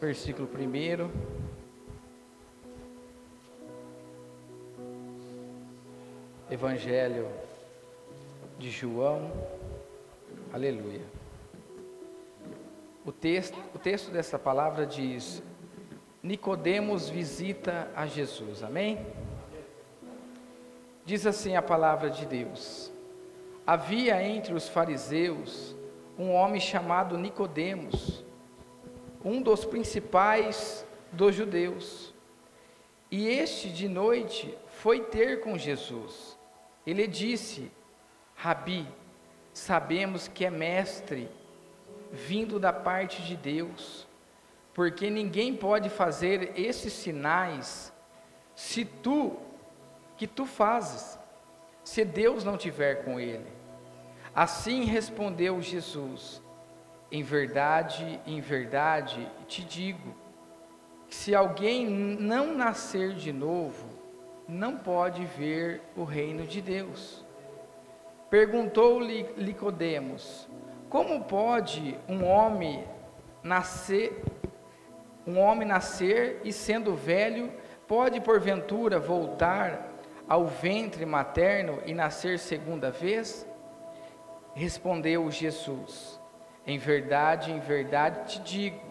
versículo 1. Evangelho de João, aleluia. O texto, o texto dessa palavra diz: Nicodemos visita a Jesus, amém? Diz assim a palavra de Deus: Havia entre os fariseus um homem chamado Nicodemos, um dos principais dos judeus. E este de noite foi ter com Jesus. Ele disse: Rabi, sabemos que é mestre, vindo da parte de Deus, porque ninguém pode fazer esses sinais se tu que tu fazes, se Deus não tiver com ele. Assim respondeu Jesus: Em verdade, em verdade te digo, que se alguém não nascer de novo, não pode ver o reino de Deus. Perguntou-lhe Nicodemos: Como pode um homem nascer um homem nascer e sendo velho pode porventura voltar ao ventre materno e nascer segunda vez? Respondeu Jesus: Em verdade, em verdade te digo,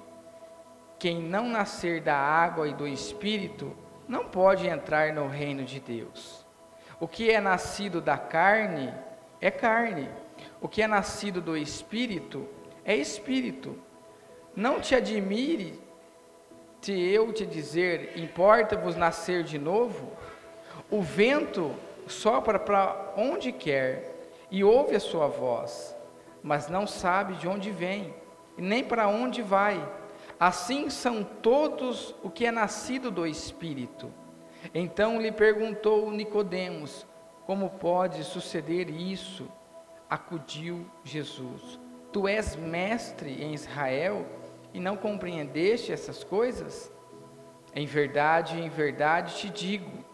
quem não nascer da água e do espírito não pode entrar no reino de Deus. O que é nascido da carne é carne, o que é nascido do espírito é espírito. Não te admire se eu te dizer, importa-vos nascer de novo? O vento sopra para onde quer e ouve a sua voz, mas não sabe de onde vem e nem para onde vai. Assim são todos o que é nascido do Espírito. Então lhe perguntou Nicodemos: Como pode suceder isso? Acudiu Jesus: Tu és mestre em Israel e não compreendeste essas coisas? Em verdade, em verdade te digo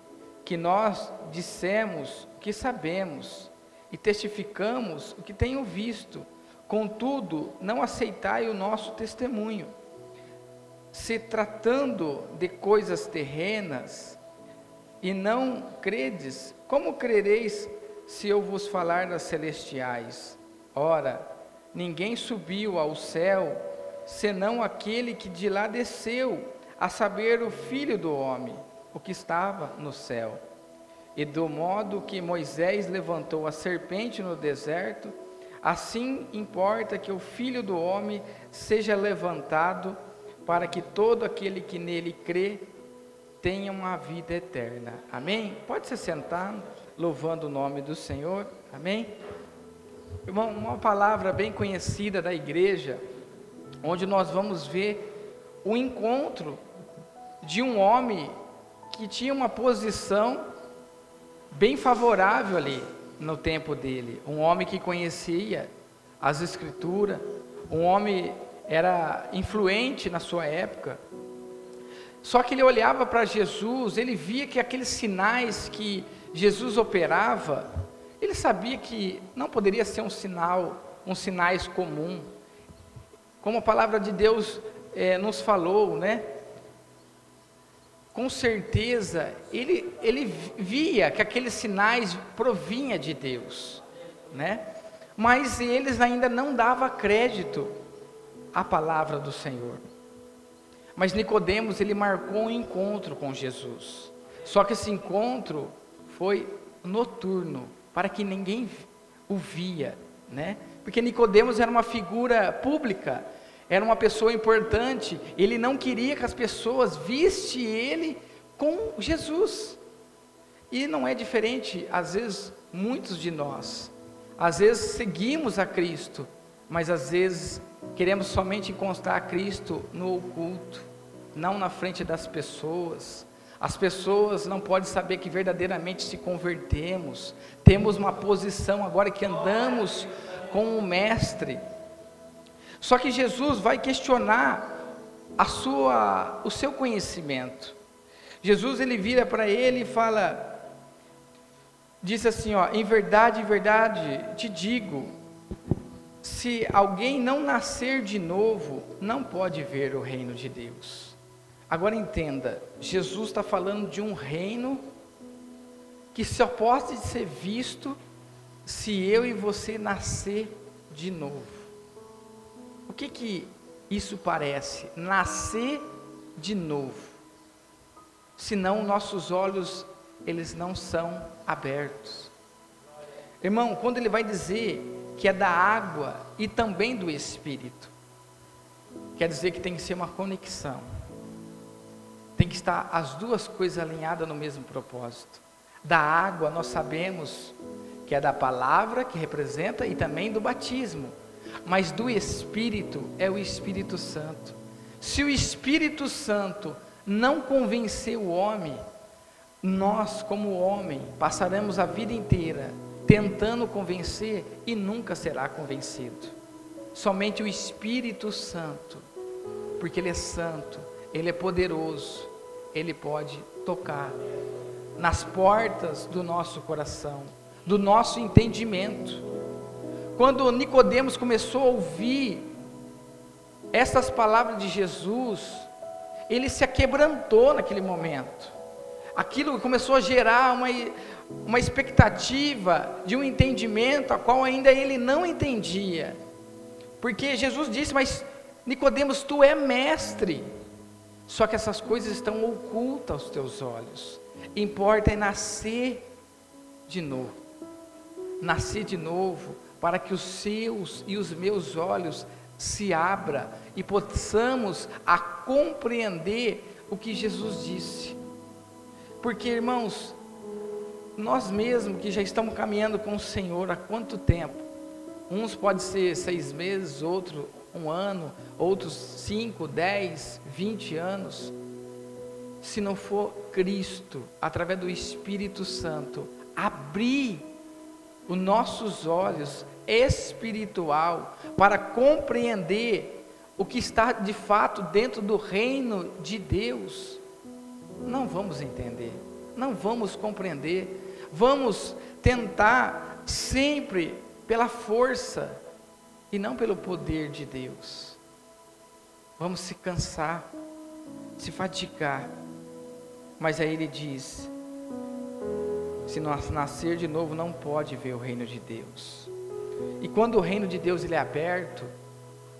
que nós dissemos que sabemos e testificamos o que tenho visto, contudo, não aceitai o nosso testemunho. Se tratando de coisas terrenas e não credes, como crereis se eu vos falar das celestiais? Ora, ninguém subiu ao céu senão aquele que de lá desceu, a saber, o Filho do Homem o que estava no céu. E do modo que Moisés levantou a serpente no deserto, assim importa que o Filho do Homem seja levantado, para que todo aquele que nele crê tenha uma vida eterna. Amém? Pode se sentar, louvando o nome do Senhor. Amém? Uma, uma palavra bem conhecida da igreja, onde nós vamos ver o encontro de um homem que tinha uma posição bem favorável ali no tempo dele. Um homem que conhecia as escrituras, um homem era influente na sua época. Só que ele olhava para Jesus, ele via que aqueles sinais que Jesus operava, ele sabia que não poderia ser um sinal, um sinais comum. Como a palavra de Deus é, nos falou, né? Com certeza ele, ele via que aqueles sinais provinha de Deus, né? Mas eles ainda não davam crédito à palavra do Senhor. Mas Nicodemos ele marcou um encontro com Jesus. Só que esse encontro foi noturno, para que ninguém o via, né? Porque Nicodemos era uma figura pública, era uma pessoa importante, ele não queria que as pessoas vissem ele com Jesus. E não é diferente, às vezes, muitos de nós, às vezes seguimos a Cristo, mas às vezes queremos somente encontrar Cristo no oculto, não na frente das pessoas. As pessoas não podem saber que verdadeiramente se convertemos, temos uma posição agora que andamos com o Mestre, só que Jesus vai questionar a sua, o seu conhecimento. Jesus ele vira para ele e fala, diz assim, ó, em verdade, em verdade te digo, se alguém não nascer de novo, não pode ver o reino de Deus. Agora entenda, Jesus está falando de um reino que só pode ser visto se eu e você nascer de novo. O que que isso parece? Nascer de novo. Senão nossos olhos eles não são abertos. Irmão, quando ele vai dizer que é da água e também do espírito, quer dizer que tem que ser uma conexão. Tem que estar as duas coisas alinhadas no mesmo propósito. Da água nós sabemos que é da palavra que representa e também do batismo. Mas do Espírito é o Espírito Santo. Se o Espírito Santo não convencer o homem, nós, como homem, passaremos a vida inteira tentando convencer e nunca será convencido. Somente o Espírito Santo, porque Ele é santo, Ele é poderoso, Ele pode tocar nas portas do nosso coração, do nosso entendimento. Quando Nicodemos começou a ouvir essas palavras de Jesus, ele se aquebrantou naquele momento. Aquilo começou a gerar uma, uma expectativa de um entendimento a qual ainda ele não entendia. Porque Jesus disse: "Mas Nicodemos, tu é mestre". Só que essas coisas estão ocultas aos teus olhos. Importa é nascer de novo. Nascer de novo para que os seus e os meus olhos se abra e possamos a compreender o que Jesus disse. Porque, irmãos, nós mesmos que já estamos caminhando com o Senhor há quanto tempo? Uns pode ser seis meses, outro um ano, outros cinco, dez, vinte anos se não for Cristo, através do Espírito Santo, abrir os nossos olhos espiritual para compreender o que está de fato dentro do reino de Deus, não vamos entender, não vamos compreender, vamos tentar sempre pela força e não pelo poder de Deus. Vamos se cansar, se fatigar mas aí ele diz: se nascer de novo, não pode ver o reino de Deus. E quando o reino de Deus ele é aberto,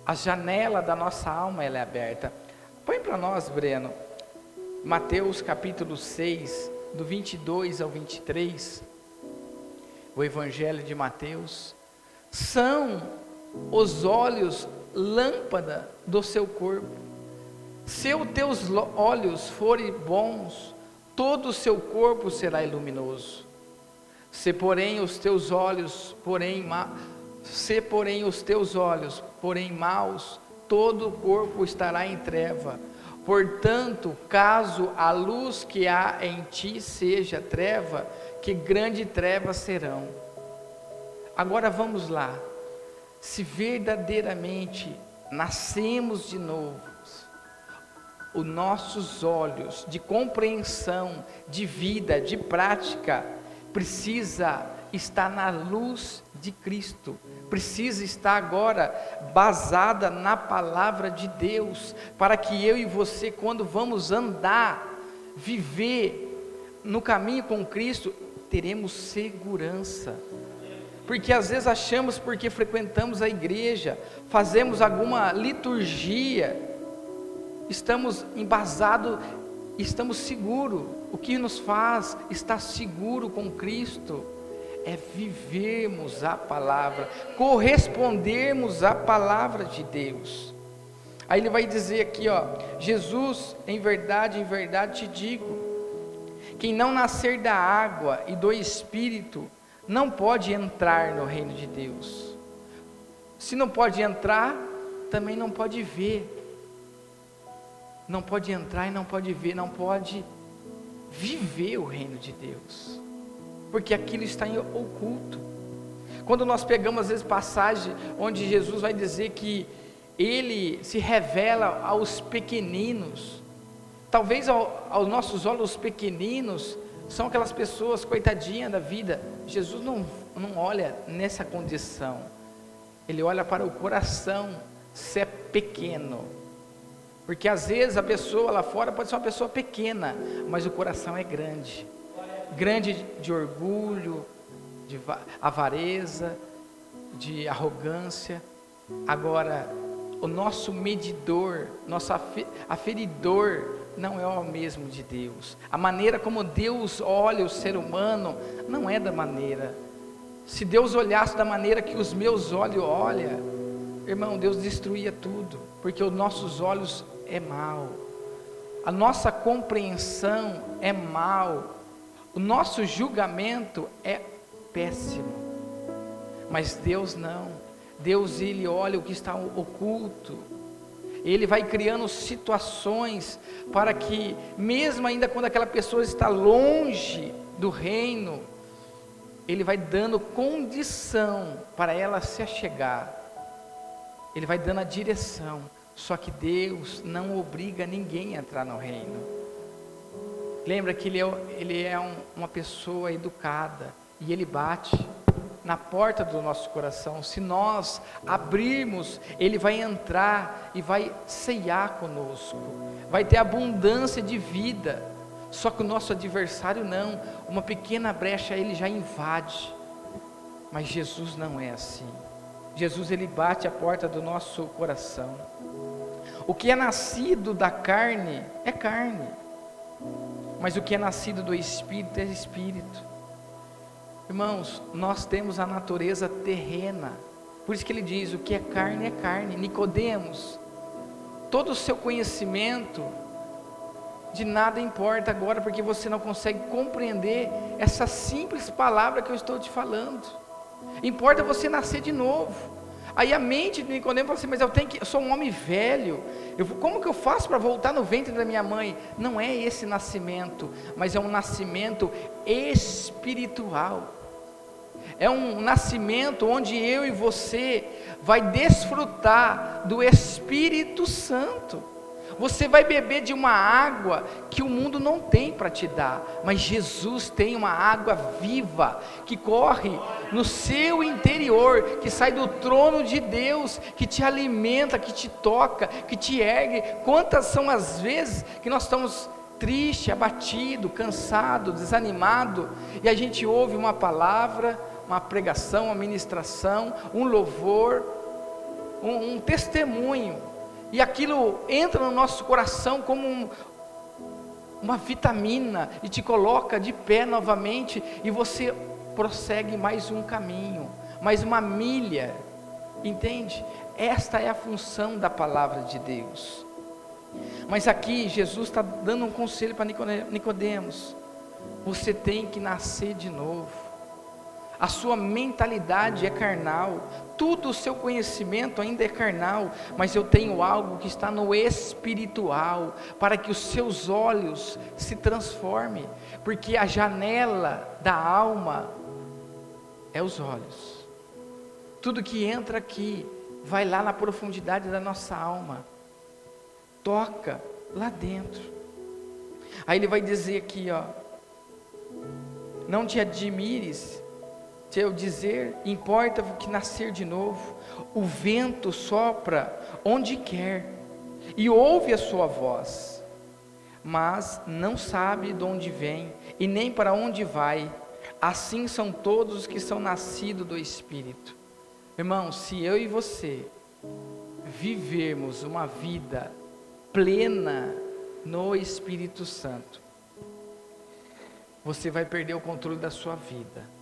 a janela da nossa alma ela é aberta. Põe para nós, Breno, Mateus capítulo 6, do 22 ao 23, o Evangelho de Mateus, são os olhos lâmpada do seu corpo. Se os teus olhos forem bons, todo o seu corpo será luminoso. Se porém os teus olhos, porém. Se porém os teus olhos, porém maus, todo o corpo estará em treva. Portanto, caso a luz que há em ti seja treva, que grande trevas serão. Agora vamos lá. Se verdadeiramente nascemos de novo, os nossos olhos de compreensão, de vida, de prática, precisa estar na luz de Cristo, precisa estar agora basada na palavra de Deus, para que eu e você, quando vamos andar, viver no caminho com Cristo, teremos segurança. Porque às vezes achamos porque frequentamos a igreja, fazemos alguma liturgia, estamos embasados, estamos seguros. O que nos faz estar seguro com Cristo é vivermos a palavra, correspondermos à palavra de Deus. Aí ele vai dizer aqui, ó, Jesus, em verdade, em verdade te digo, quem não nascer da água e do Espírito não pode entrar no reino de Deus. Se não pode entrar, também não pode ver não pode entrar e não pode ver, não pode viver o reino de Deus, porque aquilo está em oculto. Quando nós pegamos às vezes passagem onde Jesus vai dizer que ele se revela aos pequeninos, talvez ao, aos nossos olhos os pequeninos são aquelas pessoas coitadinhas da vida. Jesus não, não olha nessa condição. Ele olha para o coração, se é pequeno. Porque às vezes a pessoa lá fora pode ser uma pessoa pequena, mas o coração é grande. Grande de orgulho, de avareza, de arrogância. Agora, o nosso medidor, nosso aferidor não é o mesmo de Deus. A maneira como Deus olha o ser humano não é da maneira. Se Deus olhasse da maneira que os meus olhos olham, irmão, Deus destruía tudo, porque os nossos olhos é mal. A nossa compreensão é mal. O nosso julgamento é péssimo. Mas Deus não. Deus ele olha o que está oculto. Ele vai criando situações para que mesmo ainda quando aquela pessoa está longe do reino, ele vai dando condição para ela se achegar. Ele vai dando a direção. Só que Deus não obriga ninguém a entrar no reino. Lembra que Ele é, ele é um, uma pessoa educada e Ele bate na porta do nosso coração. Se nós abrirmos, Ele vai entrar e vai ceiar conosco, vai ter abundância de vida. Só que o nosso adversário não, uma pequena brecha ele já invade. Mas Jesus não é assim. Jesus ele bate a porta do nosso coração. O que é nascido da carne é carne, mas o que é nascido do espírito é espírito. Irmãos, nós temos a natureza terrena. Por isso que ele diz: o que é carne é carne. Nicodemos, todo o seu conhecimento de nada importa agora, porque você não consegue compreender essa simples palavra que eu estou te falando. Importa você nascer de novo. Aí a mente de Nicodemo fala assim, mas eu tenho que, eu sou um homem velho, eu, como que eu faço para voltar no ventre da minha mãe? Não é esse nascimento, mas é um nascimento espiritual. É um nascimento onde eu e você vai desfrutar do Espírito Santo. Você vai beber de uma água que o mundo não tem para te dar, mas Jesus tem uma água viva que corre no seu interior, que sai do trono de Deus, que te alimenta, que te toca, que te ergue. Quantas são as vezes que nós estamos triste, abatido, cansado, desanimado, e a gente ouve uma palavra, uma pregação, uma ministração, um louvor, um, um testemunho e aquilo entra no nosso coração como um, uma vitamina e te coloca de pé novamente e você prossegue mais um caminho, mais uma milha, entende? Esta é a função da palavra de Deus. Mas aqui Jesus está dando um conselho para Nicodemos: você tem que nascer de novo a sua mentalidade é carnal, tudo o seu conhecimento ainda é carnal, mas eu tenho algo que está no espiritual, para que os seus olhos se transformem, porque a janela da alma é os olhos. Tudo que entra aqui vai lá na profundidade da nossa alma, toca lá dentro. Aí ele vai dizer aqui, ó, não te admires se eu dizer, importa que nascer de novo, o vento sopra onde quer e ouve a sua voz, mas não sabe de onde vem e nem para onde vai. Assim são todos os que são nascidos do Espírito. Irmão, se eu e você vivermos uma vida plena no Espírito Santo, você vai perder o controle da sua vida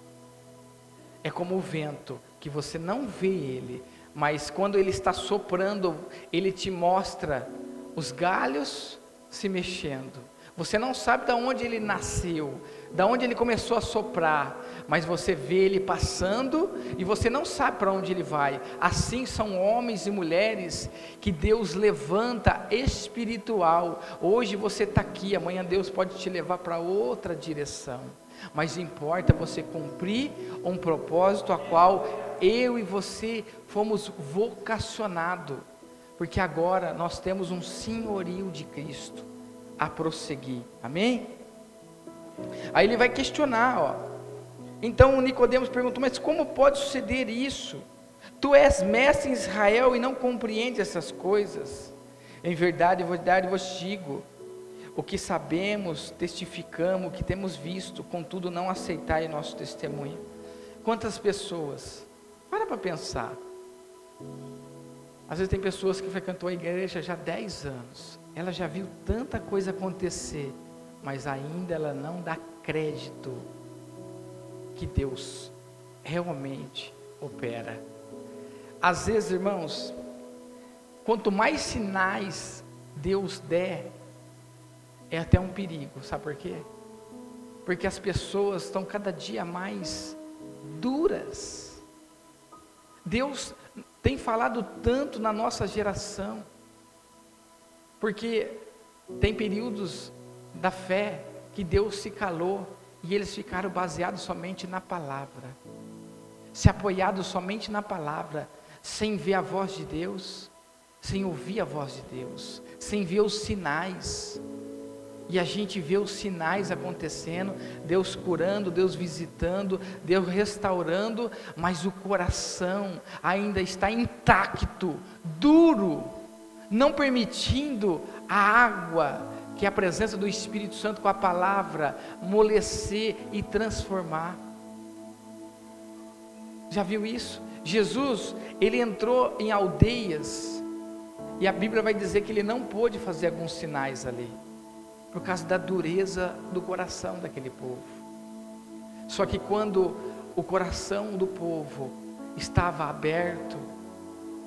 é como o vento, que você não vê ele, mas quando ele está soprando, ele te mostra os galhos se mexendo. Você não sabe de onde ele nasceu, de onde ele começou a soprar, mas você vê ele passando e você não sabe para onde ele vai. Assim são homens e mulheres que Deus levanta espiritual. Hoje você está aqui, amanhã Deus pode te levar para outra direção mas importa você cumprir um propósito a qual eu e você fomos vocacionados, porque agora nós temos um senhorio de Cristo a prosseguir. Amém? Aí ele vai questionar, ó. Então Nicodemos perguntou: "Mas como pode suceder isso? Tu és mestre em Israel e não compreende essas coisas. Em verdade, em verdade vos digo: o que sabemos, testificamos, o que temos visto, contudo não aceitai nosso testemunho. Quantas pessoas, para para pensar, às vezes tem pessoas que frequentou a igreja já há 10 anos, ela já viu tanta coisa acontecer, mas ainda ela não dá crédito que Deus realmente opera. Às vezes, irmãos, quanto mais sinais Deus der, é até um perigo, sabe por quê? Porque as pessoas estão cada dia mais duras. Deus tem falado tanto na nossa geração, porque tem períodos da fé que Deus se calou e eles ficaram baseados somente na palavra, se apoiados somente na palavra, sem ver a voz de Deus, sem ouvir a voz de Deus, sem ver os sinais e a gente vê os sinais acontecendo, Deus curando, Deus visitando, Deus restaurando, mas o coração ainda está intacto, duro, não permitindo a água, que é a presença do Espírito Santo com a palavra, molecer e transformar. Já viu isso? Jesus, ele entrou em aldeias, e a Bíblia vai dizer que ele não pôde fazer alguns sinais ali por causa da dureza do coração daquele povo. Só que quando o coração do povo estava aberto,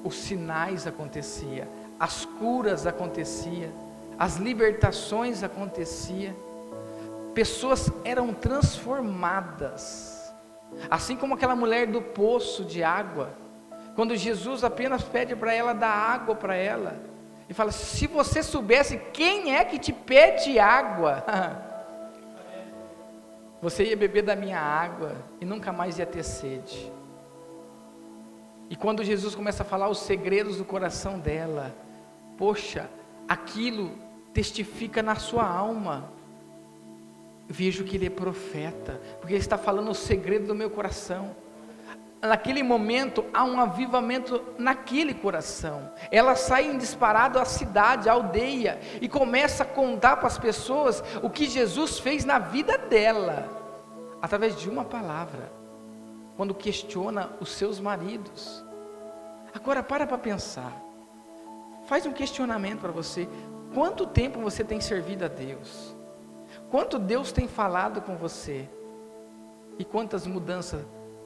os sinais aconteciam, as curas aconteciam, as libertações aconteciam, pessoas eram transformadas, assim como aquela mulher do poço de água, quando Jesus apenas pede para ela dar água para ela, e fala: se você soubesse quem é que te pede água, você ia beber da minha água e nunca mais ia ter sede. E quando Jesus começa a falar os segredos do coração dela, poxa, aquilo testifica na sua alma. Vejo que ele é profeta, porque ele está falando o segredo do meu coração naquele momento há um avivamento naquele coração. Ela sai em disparado à cidade, à aldeia, e começa a contar para as pessoas o que Jesus fez na vida dela, através de uma palavra, quando questiona os seus maridos. Agora para para pensar. Faz um questionamento para você. Quanto tempo você tem servido a Deus? Quanto Deus tem falado com você? E quantas mudanças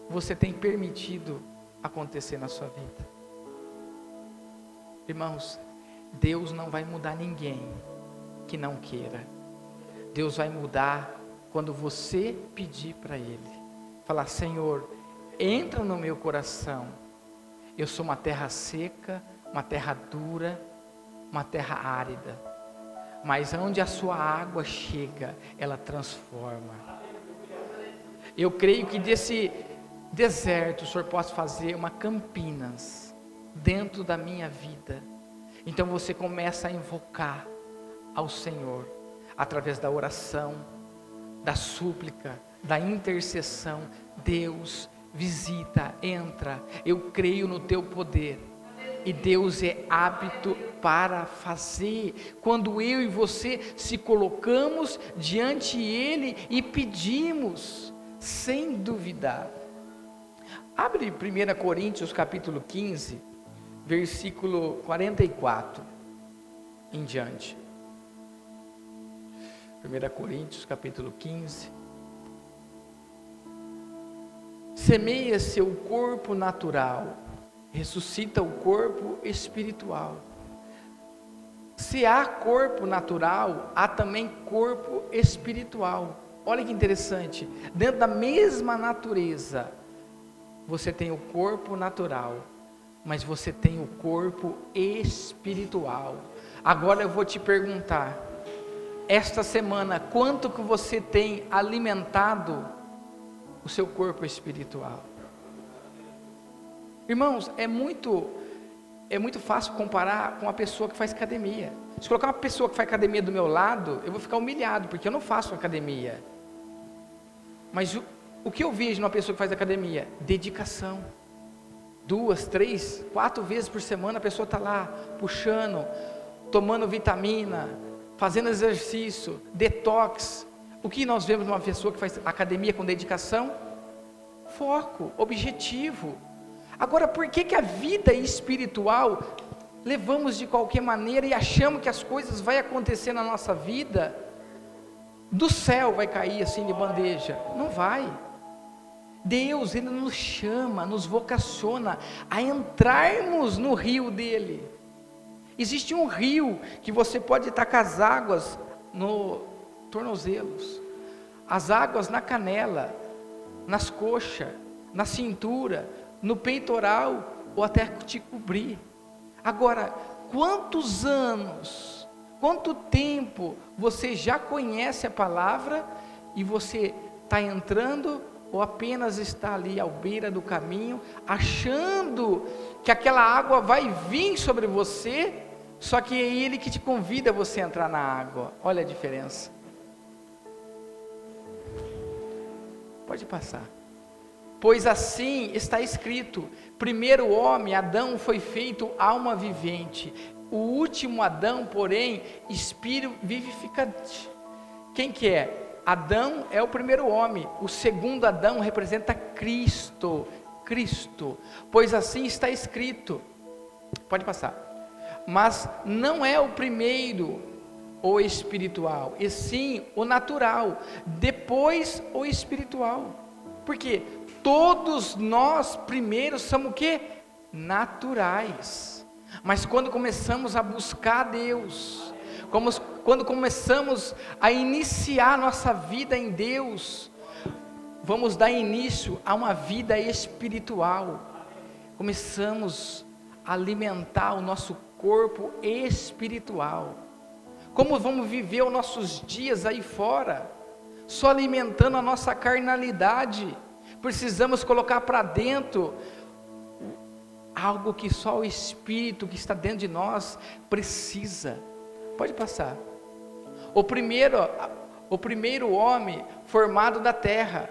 você tem permitido acontecer na sua vida. Irmãos, Deus não vai mudar ninguém que não queira. Deus vai mudar quando você pedir para Ele. Falar, Senhor, entra no meu coração. Eu sou uma terra seca, uma terra dura, uma terra árida. Mas onde a sua água chega, ela transforma. Eu creio que desse deserto, o Senhor possa fazer uma Campinas dentro da minha vida. Então você começa a invocar ao Senhor através da oração, da súplica, da intercessão. Deus visita, entra. Eu creio no teu poder. E Deus é hábito para fazer. Quando eu e você se colocamos diante Ele e pedimos, sem duvidar. Abre 1 Coríntios capítulo 15, versículo 44 em diante. 1 Coríntios capítulo 15. Semeia seu corpo natural, ressuscita o corpo espiritual. Se há corpo natural, há também corpo espiritual. Olha que interessante, dentro da mesma natureza, você tem o corpo natural, mas você tem o corpo espiritual. Agora eu vou te perguntar, esta semana, quanto que você tem alimentado o seu corpo espiritual? Irmãos, é muito é muito fácil comparar com uma pessoa que faz academia. Se colocar uma pessoa que faz academia do meu lado, eu vou ficar humilhado, porque eu não faço academia. Mas o, que eu vejo numa pessoa que faz academia? Dedicação, duas, três, quatro vezes por semana a pessoa está lá puxando, tomando vitamina, fazendo exercício, detox. O que nós vemos numa pessoa que faz academia com dedicação? Foco, objetivo. Agora, por que, que a vida espiritual levamos de qualquer maneira e achamos que as coisas vão acontecer na nossa vida? Do céu vai cair assim de bandeja? Não vai. Deus, Ele nos chama, nos vocaciona a entrarmos no rio dele. Existe um rio que você pode estar com as águas no tornozelos, as águas na canela, nas coxas, na cintura, no peitoral ou até te cobrir. Agora, quantos anos, quanto tempo você já conhece a palavra e você está entrando ou apenas está ali à beira do caminho, achando que aquela água vai vir sobre você, só que é Ele que te convida a você entrar na água. Olha a diferença. Pode passar. Pois assim está escrito: primeiro homem, Adão, foi feito alma vivente, o último Adão, porém, espírito vivificante. Quem que é? Adão é o primeiro homem, o segundo Adão representa Cristo, Cristo, pois assim está escrito. Pode passar. Mas não é o primeiro o espiritual, e sim o natural, depois o espiritual. Porque todos nós primeiros somos o que? Naturais. Mas quando começamos a buscar Deus, como, quando começamos a iniciar nossa vida em Deus, vamos dar início a uma vida espiritual. Começamos a alimentar o nosso corpo espiritual. Como vamos viver os nossos dias aí fora? Só alimentando a nossa carnalidade. Precisamos colocar para dentro algo que só o Espírito que está dentro de nós precisa. Pode passar. O primeiro, o primeiro homem formado da terra,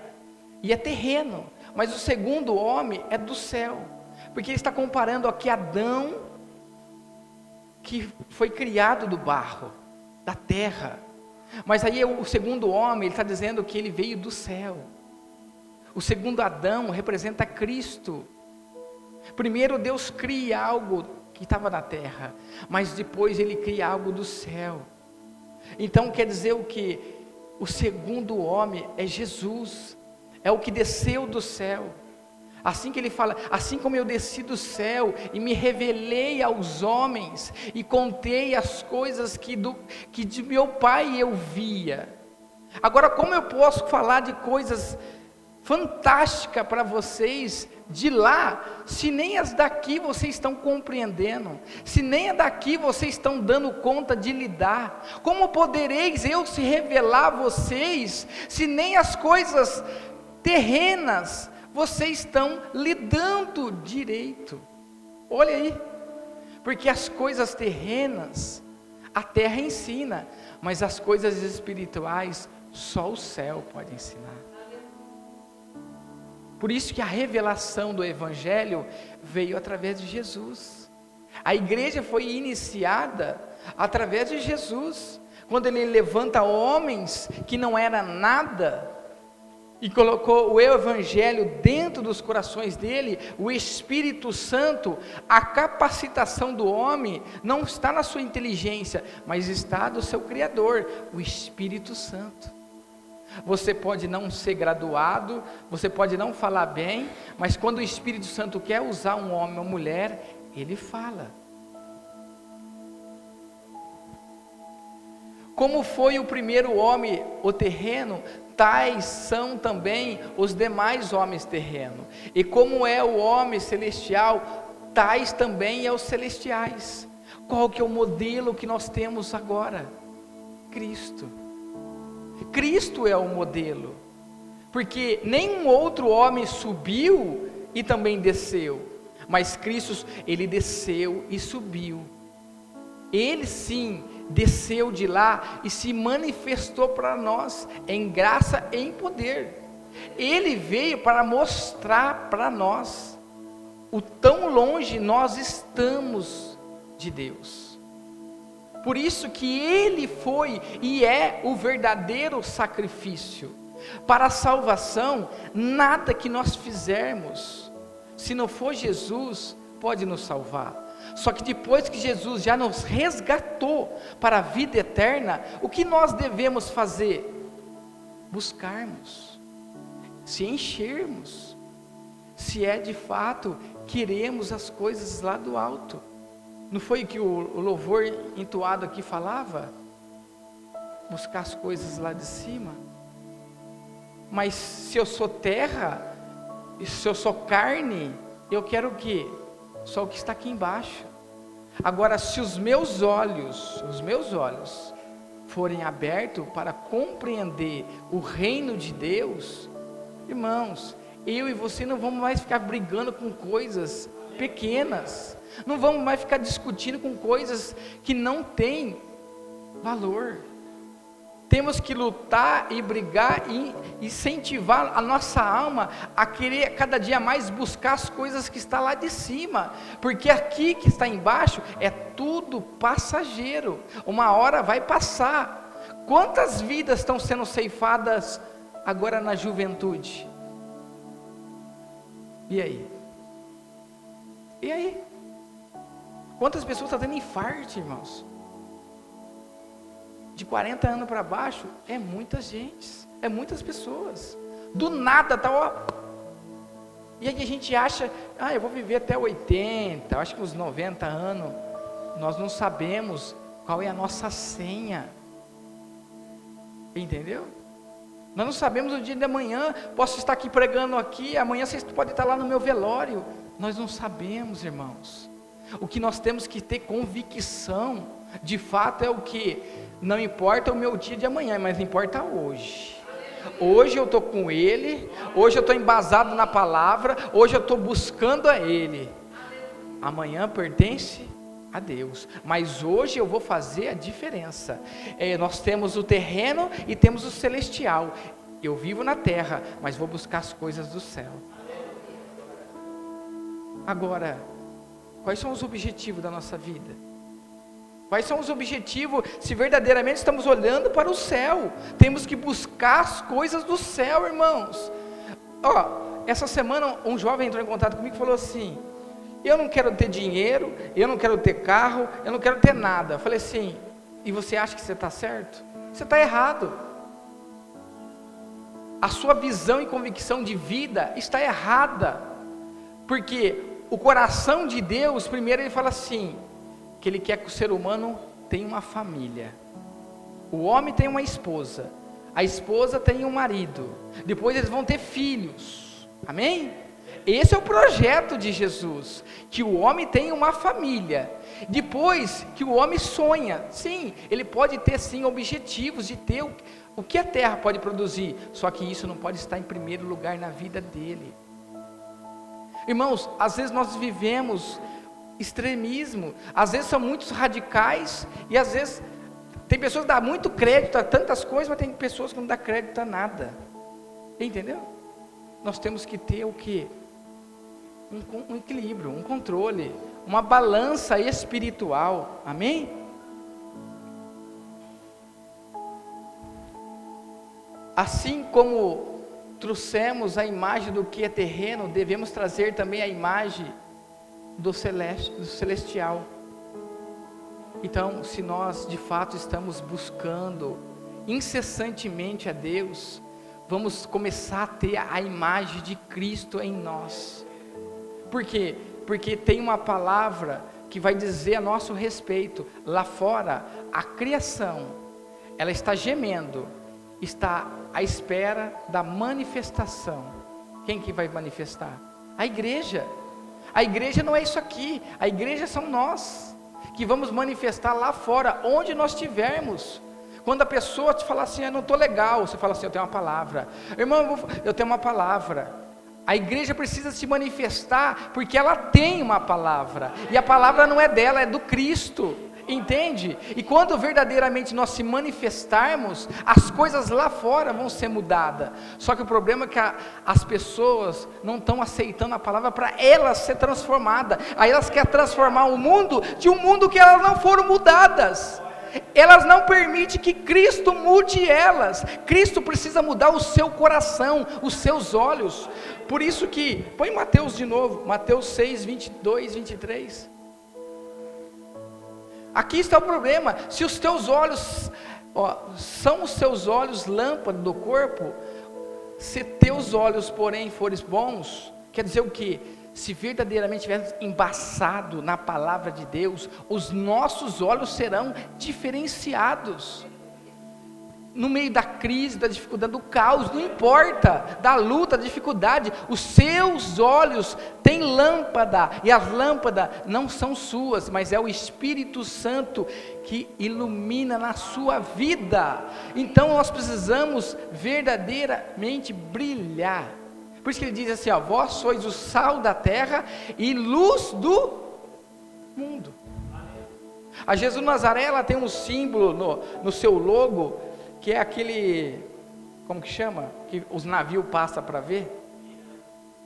e é terreno, mas o segundo homem é do céu, porque ele está comparando aqui Adão, que foi criado do barro, da terra, mas aí o segundo homem, ele está dizendo que ele veio do céu. O segundo Adão representa Cristo. Primeiro Deus cria algo que estava na terra, mas depois ele cria algo do céu. Então quer dizer o que? O segundo homem é Jesus, é o que desceu do céu. Assim que ele fala, assim como eu desci do céu e me revelei aos homens e contei as coisas que, do, que de meu pai eu via. Agora, como eu posso falar de coisas fantásticas para vocês de lá, se nem as daqui vocês estão compreendendo, se nem a daqui vocês estão dando conta de lidar, como podereis eu se revelar a vocês, se nem as coisas terrenas vocês estão lidando direito? Olha aí, porque as coisas terrenas, a terra ensina, mas as coisas espirituais, só o céu pode ensinar. Por isso que a revelação do Evangelho veio através de Jesus. A igreja foi iniciada através de Jesus. Quando ele levanta homens que não era nada e colocou o evangelho dentro dos corações dele, o Espírito Santo, a capacitação do homem não está na sua inteligência, mas está do seu criador, o Espírito Santo. Você pode não ser graduado, você pode não falar bem, mas quando o Espírito Santo quer usar um homem ou mulher, ele fala. Como foi o primeiro homem, o terreno, tais são também os demais homens terrenos. E como é o homem celestial, tais também é os celestiais. Qual que é o modelo que nós temos agora? Cristo. Cristo é o modelo, porque nenhum outro homem subiu e também desceu, mas Cristo, ele desceu e subiu. Ele sim desceu de lá e se manifestou para nós em graça e em poder. Ele veio para mostrar para nós o tão longe nós estamos de Deus. Por isso que Ele foi e é o verdadeiro sacrifício. Para a salvação, nada que nós fizermos, se não for Jesus, pode nos salvar. Só que depois que Jesus já nos resgatou para a vida eterna, o que nós devemos fazer? Buscarmos, se enchermos, se é de fato queremos as coisas lá do alto. Não foi que o, louvor entoado aqui falava? Buscar as coisas lá de cima. Mas se eu sou terra, se eu sou carne, eu quero o quê? Só o que está aqui embaixo. Agora, se os meus olhos, os meus olhos, forem abertos para compreender o reino de Deus, irmãos, eu e você não vamos mais ficar brigando com coisas pequenas, não vamos mais ficar discutindo com coisas que não têm valor. Temos que lutar e brigar e incentivar a nossa alma a querer cada dia mais buscar as coisas que está lá de cima, porque aqui que está embaixo é tudo passageiro. Uma hora vai passar. Quantas vidas estão sendo ceifadas agora na juventude? E aí? E aí? Quantas pessoas estão tendo infarto, irmãos? De 40 anos para baixo, é muita gente, é muitas pessoas. Do nada, tá ó. E aí a gente acha, ah, eu vou viver até 80, acho que uns 90 anos. Nós não sabemos qual é a nossa senha. Entendeu? Nós não sabemos o dia de amanhã. Posso estar aqui pregando aqui, amanhã você pode estar lá no meu velório. Nós não sabemos, irmãos. O que nós temos que ter convicção, de fato, é o que? Não importa o meu dia de amanhã, mas importa hoje. Hoje eu estou com Ele, hoje eu estou embasado na palavra, hoje eu estou buscando a Ele. Amanhã pertence a Deus, mas hoje eu vou fazer a diferença. É, nós temos o terreno e temos o celestial. Eu vivo na terra, mas vou buscar as coisas do céu. Agora, quais são os objetivos da nossa vida? Quais são os objetivos se verdadeiramente estamos olhando para o céu? Temos que buscar as coisas do céu, irmãos. Ó, essa semana um jovem entrou em contato comigo e falou assim: Eu não quero ter dinheiro, eu não quero ter carro, eu não quero ter nada. Eu falei assim: E você acha que você está certo? Você está errado. A sua visão e convicção de vida está errada, porque o coração de Deus, primeiro ele fala assim: que ele quer que o ser humano tenha uma família. O homem tem uma esposa, a esposa tem um marido, depois eles vão ter filhos. Amém? Esse é o projeto de Jesus, que o homem tenha uma família. Depois que o homem sonha, sim, ele pode ter sim objetivos de ter o, o que a terra pode produzir, só que isso não pode estar em primeiro lugar na vida dele. Irmãos, às vezes nós vivemos extremismo. Às vezes são muitos radicais e às vezes tem pessoas que dão muito crédito a tantas coisas, mas tem pessoas que não dão crédito a nada. Entendeu? Nós temos que ter o que? Um, um equilíbrio, um controle, uma balança espiritual. Amém? Assim como trouxemos a imagem do que é terreno, devemos trazer também a imagem do, celeste, do celestial. Então, se nós de fato estamos buscando incessantemente a Deus, vamos começar a ter a imagem de Cristo em nós. Por quê? Porque tem uma palavra que vai dizer a nosso respeito. Lá fora, a criação, ela está gemendo, está à espera da manifestação. Quem que vai manifestar? A igreja. A igreja não é isso aqui, a igreja são nós, que vamos manifestar lá fora, onde nós estivermos. Quando a pessoa te falar assim, eu não estou legal, você fala assim, eu tenho uma palavra. Irmão, eu tenho uma palavra. A igreja precisa se manifestar porque ela tem uma palavra. E a palavra não é dela, é do Cristo. Entende? E quando verdadeiramente nós se manifestarmos, as coisas lá fora vão ser mudadas. Só que o problema é que a, as pessoas não estão aceitando a palavra para elas ser transformada. Aí elas querem transformar o mundo de um mundo que elas não foram mudadas. Elas não permitem que Cristo mude elas. Cristo precisa mudar o seu coração, os seus olhos. Por isso que, põe Mateus de novo, Mateus 6, 22, 23. Aqui está o problema. Se os teus olhos ó, são os seus olhos lâmpada do corpo, se teus olhos, porém, forem bons, quer dizer o que? Se verdadeiramente estivermos embaçado na palavra de Deus, os nossos olhos serão diferenciados no meio da crise, da dificuldade, do caos, não importa, da luta, da dificuldade, os seus olhos têm lâmpada, e as lâmpadas não são suas, mas é o Espírito Santo que ilumina na sua vida. Então nós precisamos verdadeiramente brilhar. Por isso que ele diz assim: ó, vós sois o sal da terra e luz do mundo. A Jesus Nazaré ela tem um símbolo no, no seu logo que é aquele, como que chama? Que os navios passam para ver?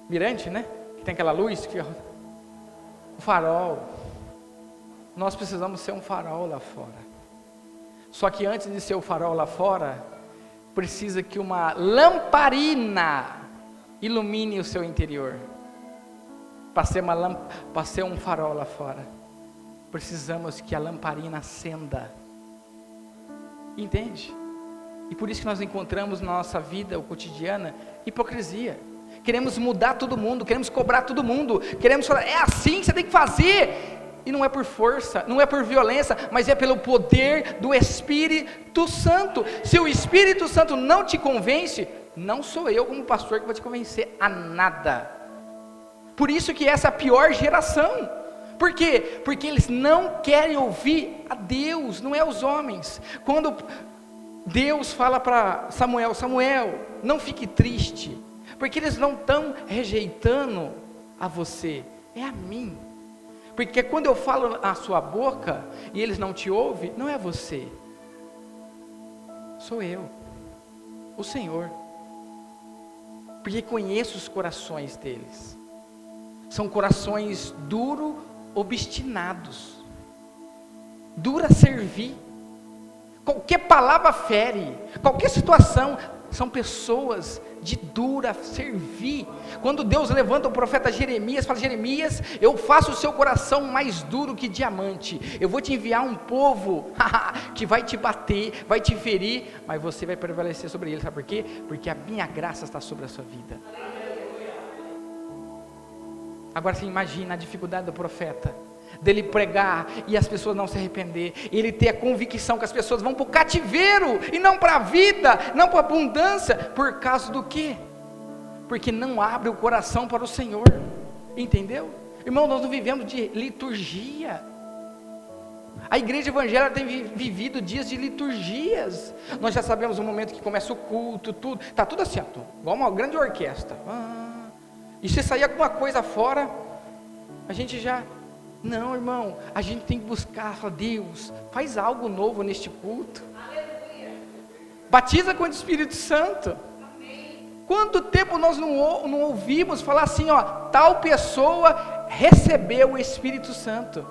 Mirante, né? Que tem aquela luz, que... o farol. Nós precisamos ser um farol lá fora. Só que antes de ser o farol lá fora, precisa que uma lamparina ilumine o seu interior. Para ser, uma lamp... para ser um farol lá fora, precisamos que a lamparina acenda. Entende? E por isso que nós encontramos na nossa vida o cotidiana hipocrisia. Queremos mudar todo mundo, queremos cobrar todo mundo, queremos falar, é assim que você tem que fazer. E não é por força, não é por violência, mas é pelo poder do Espírito Santo. Se o Espírito Santo não te convence, não sou eu como pastor que vou te convencer a nada. Por isso que essa é a pior geração. Por quê? Porque eles não querem ouvir a Deus, não é os homens. Quando Deus fala para Samuel: Samuel, não fique triste, porque eles não estão rejeitando a você, é a mim. Porque quando eu falo a sua boca e eles não te ouvem, não é você, sou eu, o Senhor. Porque conheço os corações deles, são corações duro, obstinados, dura servir Qualquer palavra fere, qualquer situação, são pessoas de dura servir. Quando Deus levanta o profeta Jeremias, fala: Jeremias, eu faço o seu coração mais duro que diamante. Eu vou te enviar um povo que vai te bater, vai te ferir, mas você vai prevalecer sobre ele. Sabe por quê? Porque a minha graça está sobre a sua vida. Agora você imagina a dificuldade do profeta dele pregar e as pessoas não se arrepender, ele ter a convicção que as pessoas vão para o cativeiro e não para a vida, não para a abundância, por causa do quê? Porque não abre o coração para o Senhor, entendeu? Irmão, nós não vivemos de liturgia. A igreja evangélica tem vivido dias de liturgias. Nós já sabemos o momento que começa o culto, tudo. Está tudo assim, ó, igual uma grande orquestra. Ah, e se sair alguma coisa fora, a gente já não, irmão, a gente tem que buscar, falar, Deus, faz algo novo neste culto. Aleluia. Batiza com o Espírito Santo. Amém. Quanto tempo nós não, não ouvimos falar assim, ó, tal pessoa recebeu o Espírito Santo.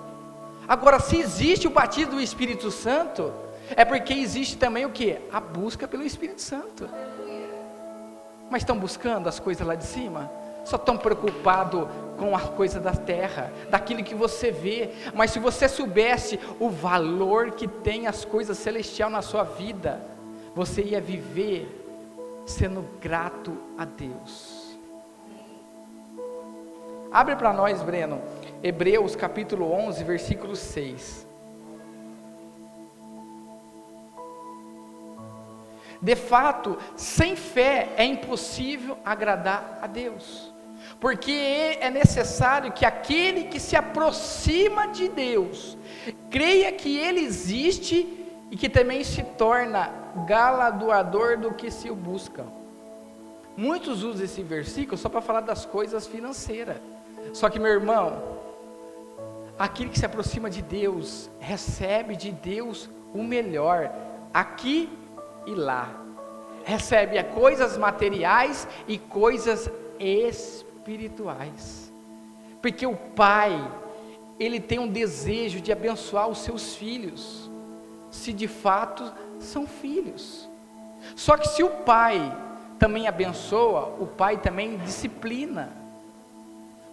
Agora, se existe o batismo do Espírito Santo, é porque existe também o que? A busca pelo Espírito Santo. Aleluia. Mas estão buscando as coisas lá de cima? Só estão preocupados com a coisa da terra, daquilo que você vê. Mas se você soubesse o valor que tem as coisas celestiais na sua vida, você ia viver sendo grato a Deus. Abre para nós, Breno, Hebreus capítulo 11, versículo 6. De fato, sem fé é impossível agradar a Deus porque é necessário que aquele que se aproxima de Deus creia que Ele existe e que também se torna galardoador do que se o busca. Muitos usam esse versículo só para falar das coisas financeiras. Só que, meu irmão, aquele que se aproxima de Deus recebe de Deus o melhor, aqui e lá. Recebe coisas materiais e coisas espirituais. Porque o Pai, ele tem um desejo de abençoar os seus filhos, se de fato são filhos. Só que se o Pai também abençoa, o Pai também disciplina.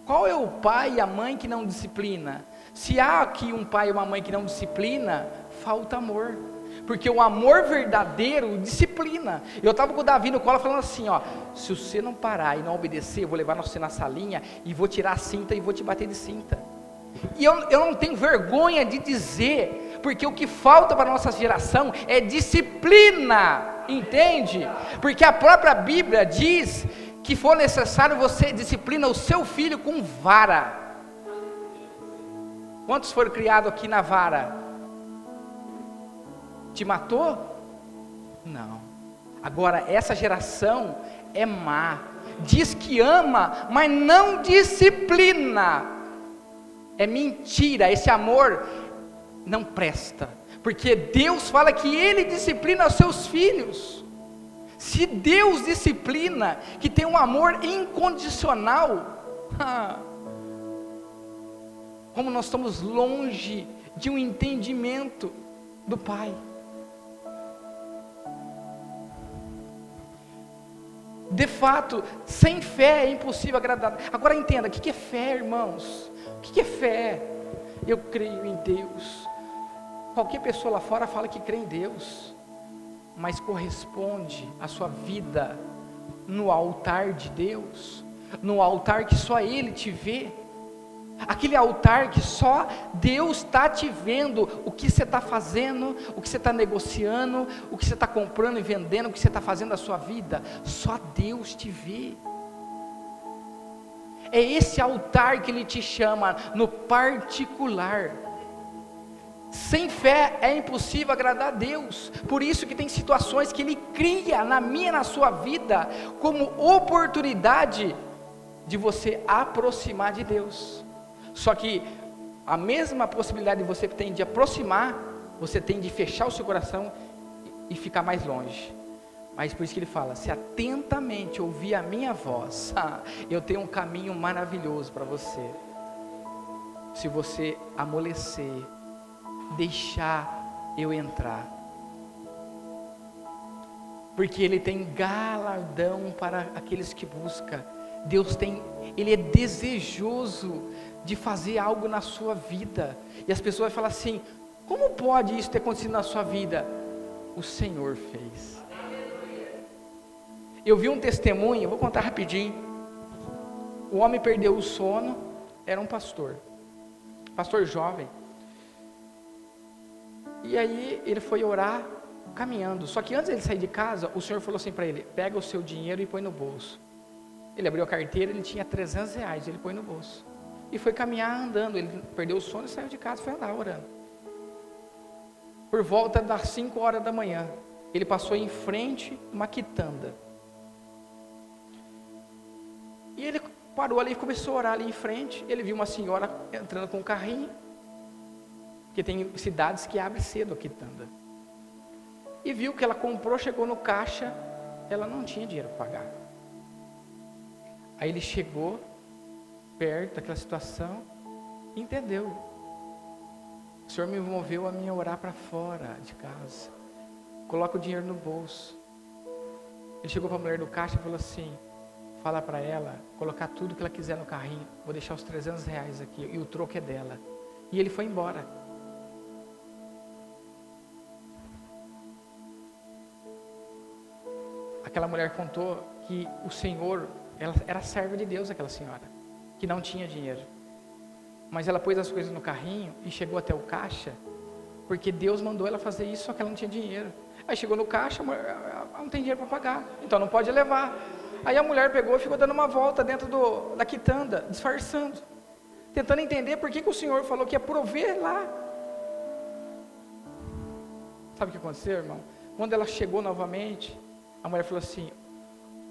Qual é o pai e a mãe que não disciplina? Se há aqui um pai e uma mãe que não disciplina, falta amor. Porque o amor verdadeiro disciplina. Eu estava com o Davi no colo falando assim: ó, se você não parar e não obedecer, eu vou levar você na salinha e vou tirar a cinta e vou te bater de cinta. E eu, eu não tenho vergonha de dizer, porque o que falta para a nossa geração é disciplina, entende? Porque a própria Bíblia diz que for necessário você disciplina o seu filho com vara. Quantos foram criados aqui na vara? Te matou? Não. Agora, essa geração é má. Diz que ama, mas não disciplina. É mentira, esse amor não presta. Porque Deus fala que Ele disciplina os seus filhos. Se Deus disciplina, que tem um amor incondicional, como nós estamos longe de um entendimento do Pai. De fato, sem fé é impossível agradar. Agora entenda, o que é fé, irmãos? O que é fé? Eu creio em Deus. Qualquer pessoa lá fora fala que crê em Deus, mas corresponde a sua vida no altar de Deus, no altar que só Ele te vê aquele altar que só Deus está te vendo o que você está fazendo, o que você está negociando, o que você está comprando e vendendo, o que você está fazendo da sua vida, só Deus te vê. É esse altar que Ele te chama no particular. Sem fé é impossível agradar a Deus. Por isso que tem situações que Ele cria na minha, na sua vida, como oportunidade de você aproximar de Deus. Só que a mesma possibilidade você tem de aproximar, você tem de fechar o seu coração e ficar mais longe. Mas por isso que ele fala: se atentamente ouvir a minha voz, eu tenho um caminho maravilhoso para você. Se você amolecer, deixar eu entrar. Porque ele tem galardão para aqueles que buscam. Deus tem, ele é desejoso de fazer algo na sua vida. E as pessoas vão falar assim: como pode isso ter acontecido na sua vida? O Senhor fez. Eu vi um testemunho, vou contar rapidinho. O homem perdeu o sono, era um pastor, pastor jovem. E aí ele foi orar caminhando. Só que antes ele sair de casa, o Senhor falou assim para ele: pega o seu dinheiro e põe no bolso. Ele abriu a carteira, ele tinha 300 reais, ele põe no bolso. E foi caminhar andando. Ele perdeu o sono e saiu de casa, foi andar orando. Por volta das 5 horas da manhã, ele passou em frente uma quitanda. E ele parou ali e começou a orar ali em frente. Ele viu uma senhora entrando com um carrinho. Porque tem cidades que abrem cedo a quitanda. E viu que ela comprou, chegou no caixa, ela não tinha dinheiro para pagar. Aí ele chegou, perto daquela situação, entendeu. O Senhor me moveu a mim orar para fora de casa. Coloca o dinheiro no bolso. Ele chegou para a mulher do caixa e falou assim: fala para ela colocar tudo que ela quiser no carrinho. Vou deixar os 300 reais aqui e o troco é dela. E ele foi embora. Aquela mulher contou que o Senhor, ela era serva de Deus, aquela senhora que não tinha dinheiro. Mas ela pôs as coisas no carrinho e chegou até o caixa, porque Deus mandou ela fazer isso, só que ela não tinha dinheiro. Aí chegou no caixa, não tem dinheiro para pagar, então não pode levar. Aí a mulher pegou e ficou dando uma volta dentro do, da quitanda, disfarçando, tentando entender por que, que o Senhor falou que ia prover lá. Sabe o que aconteceu, irmão? Quando ela chegou novamente, a mulher falou assim: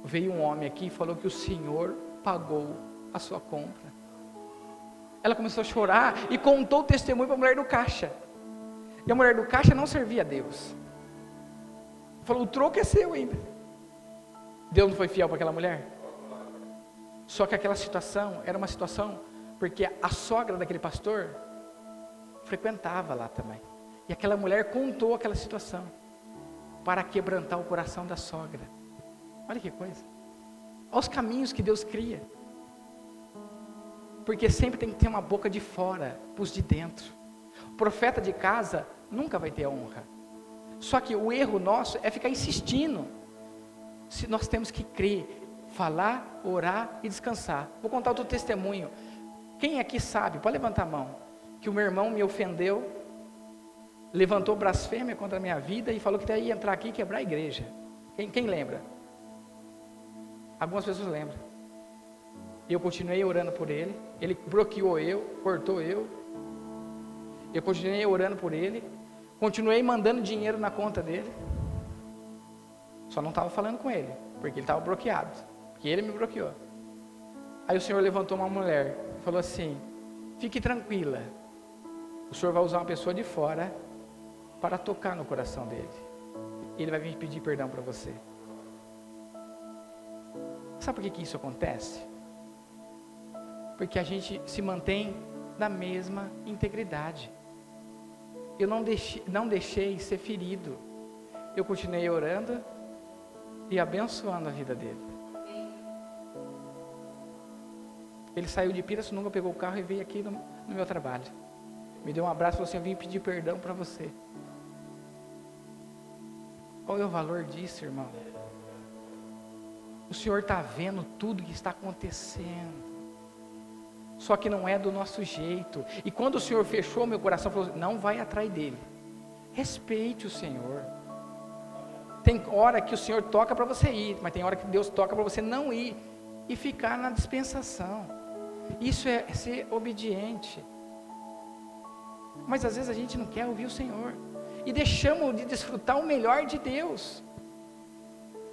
veio um homem aqui e falou que o Senhor pagou a sua compra. Ela começou a chorar e contou o testemunho para a mulher do caixa. E a mulher do caixa não servia a Deus. Falou: o troco é seu ainda. Deus não foi fiel para aquela mulher? Só que aquela situação era uma situação porque a sogra daquele pastor frequentava lá também. E aquela mulher contou aquela situação para quebrantar o coração da sogra. Olha que coisa. Olha os caminhos que Deus cria. Porque sempre tem que ter uma boca de fora para os de dentro. O profeta de casa nunca vai ter honra. Só que o erro nosso é ficar insistindo. Se nós temos que crer, falar, orar e descansar. Vou contar outro testemunho. Quem aqui sabe, pode levantar a mão, que o meu irmão me ofendeu, levantou blasfêmia contra a minha vida e falou que ia entrar aqui e quebrar a igreja. Quem, quem lembra? Algumas pessoas lembram. Eu continuei orando por ele, ele bloqueou eu, cortou eu. Eu continuei orando por ele, continuei mandando dinheiro na conta dele. Só não estava falando com ele, porque ele estava bloqueado, porque ele me bloqueou. Aí o Senhor levantou uma mulher e falou assim: Fique tranquila, o Senhor vai usar uma pessoa de fora para tocar no coração dele. Ele vai vir pedir perdão para você. Sabe por que, que isso acontece? Porque a gente se mantém na mesma integridade. Eu não deixei, não deixei ser ferido. Eu continuei orando e abençoando a vida dele. Ele saiu de Pirassununga, pegou o carro e veio aqui no, no meu trabalho. Me deu um abraço e falou assim: Eu vim pedir perdão para você. Qual é o valor disso, irmão? O Senhor está vendo tudo que está acontecendo. Só que não é do nosso jeito. E quando o Senhor fechou meu coração, falou: não vai atrás dele. Respeite o Senhor. Tem hora que o Senhor toca para você ir, mas tem hora que Deus toca para você não ir e ficar na dispensação. Isso é ser obediente. Mas às vezes a gente não quer ouvir o Senhor e deixamos de desfrutar o melhor de Deus.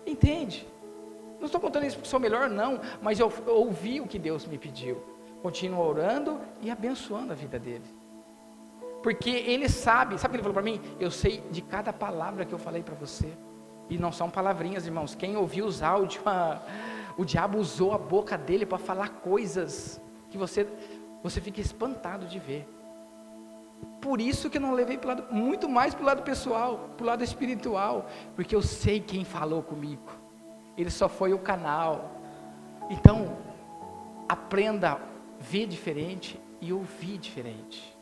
Entende? Não estou contando isso porque sou melhor, não, mas eu, ouvi o que Deus me pediu. Continuo orando e abençoando a vida dele. Porque ele sabe, sabe o que ele falou para mim? Eu sei de cada palavra que eu falei para você. E não são palavrinhas, irmãos. Quem ouviu os áudios, o diabo usou a boca dele para falar coisas que você, você fica espantado de ver. Por isso que eu não levei para lado, muito mais para o lado pessoal, para o lado espiritual, porque eu sei quem falou comigo ele só foi o canal. Então, aprenda ver diferente e ouvir diferente.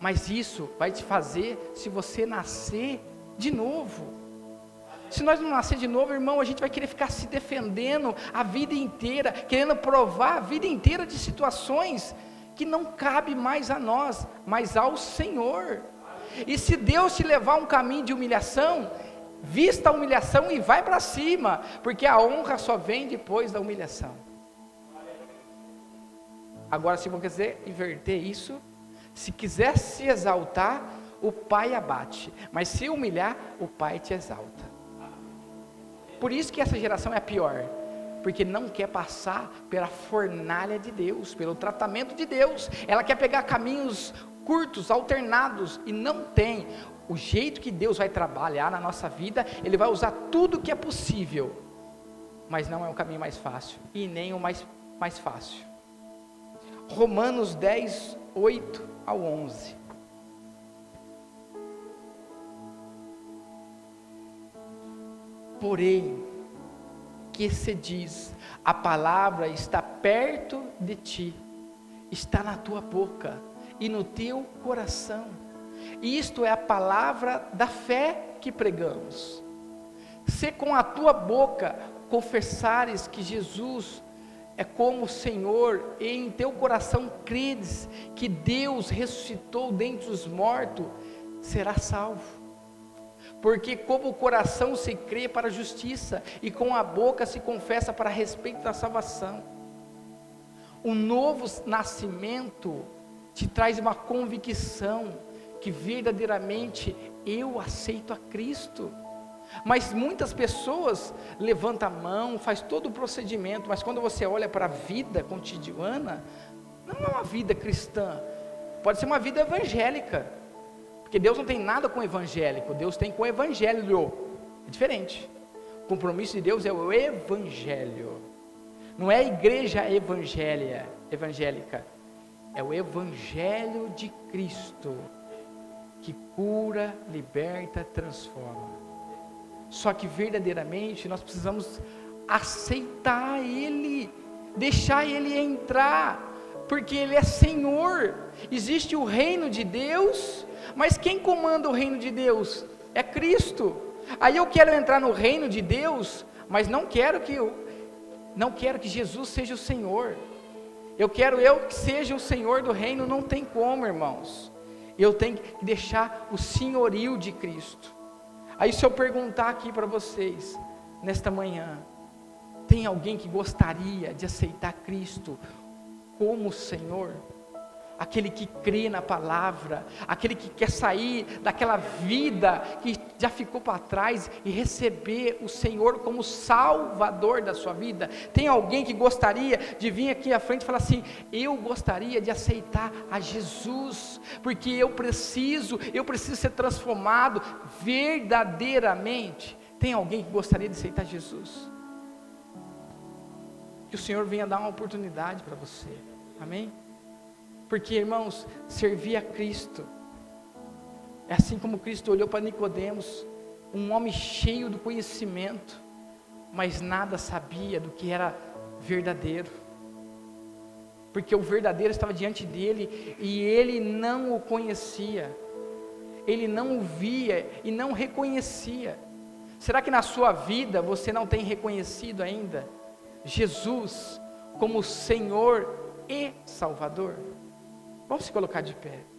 Mas isso vai te fazer se você nascer de novo. Se nós não nascer de novo, irmão, a gente vai querer ficar se defendendo a vida inteira, querendo provar a vida inteira de situações que não cabe mais a nós, mas ao Senhor. E se Deus te levar um caminho de humilhação, Vista a humilhação e vai para cima, porque a honra só vem depois da humilhação. Agora, se você quiser inverter isso, se quiser se exaltar, o pai abate, mas se humilhar, o pai te exalta. Por isso que essa geração é a pior, porque não quer passar pela fornalha de Deus, pelo tratamento de Deus. Ela quer pegar caminhos curtos, alternados, e não tem o jeito que Deus vai trabalhar na nossa vida, Ele vai usar tudo que é possível, mas não é o caminho mais fácil e nem o mais, mais fácil. Romanos 10, 8 ao 11. Porém, que se diz, a palavra está perto de ti, está na tua boca e no teu coração isto é a palavra da fé que pregamos. Se com a tua boca confessares que Jesus é como o Senhor, em teu coração credes que Deus ressuscitou dentre os mortos, serás salvo. Porque como o coração se crê para a justiça, e com a boca se confessa para respeito da salvação. O novo nascimento te traz uma convicção que verdadeiramente eu aceito a Cristo. Mas muitas pessoas levantam a mão, faz todo o procedimento, mas quando você olha para a vida cotidiana, não é uma vida cristã, pode ser uma vida evangélica, porque Deus não tem nada com evangélico, Deus tem com evangelho, é diferente. O compromisso de Deus é o evangelho, não é a igreja evangélia, evangélica, é o evangelho de Cristo que cura, liberta, transforma. Só que verdadeiramente nós precisamos aceitar Ele, deixar Ele entrar, porque Ele é Senhor. Existe o reino de Deus, mas quem comanda o reino de Deus? É Cristo. Aí eu quero entrar no reino de Deus, mas não quero que eu, não quero que Jesus seja o Senhor. Eu quero eu que seja o Senhor do reino, não tem como, irmãos. Eu tenho que deixar o senhorio de Cristo. Aí se eu perguntar aqui para vocês, nesta manhã, tem alguém que gostaria de aceitar Cristo como Senhor? Aquele que crê na palavra, aquele que quer sair daquela vida que já ficou para trás e receber o Senhor como Salvador da sua vida. Tem alguém que gostaria de vir aqui à frente e falar assim: Eu gostaria de aceitar a Jesus, porque eu preciso, eu preciso ser transformado verdadeiramente. Tem alguém que gostaria de aceitar Jesus? Que o Senhor venha dar uma oportunidade para você, amém? Porque, irmãos, servir a Cristo é assim como Cristo olhou para Nicodemos, um homem cheio do conhecimento, mas nada sabia do que era verdadeiro. Porque o verdadeiro estava diante dele e ele não o conhecia. Ele não o via e não reconhecia. Será que na sua vida você não tem reconhecido ainda Jesus como Senhor e Salvador? Vamos se colocar de pé.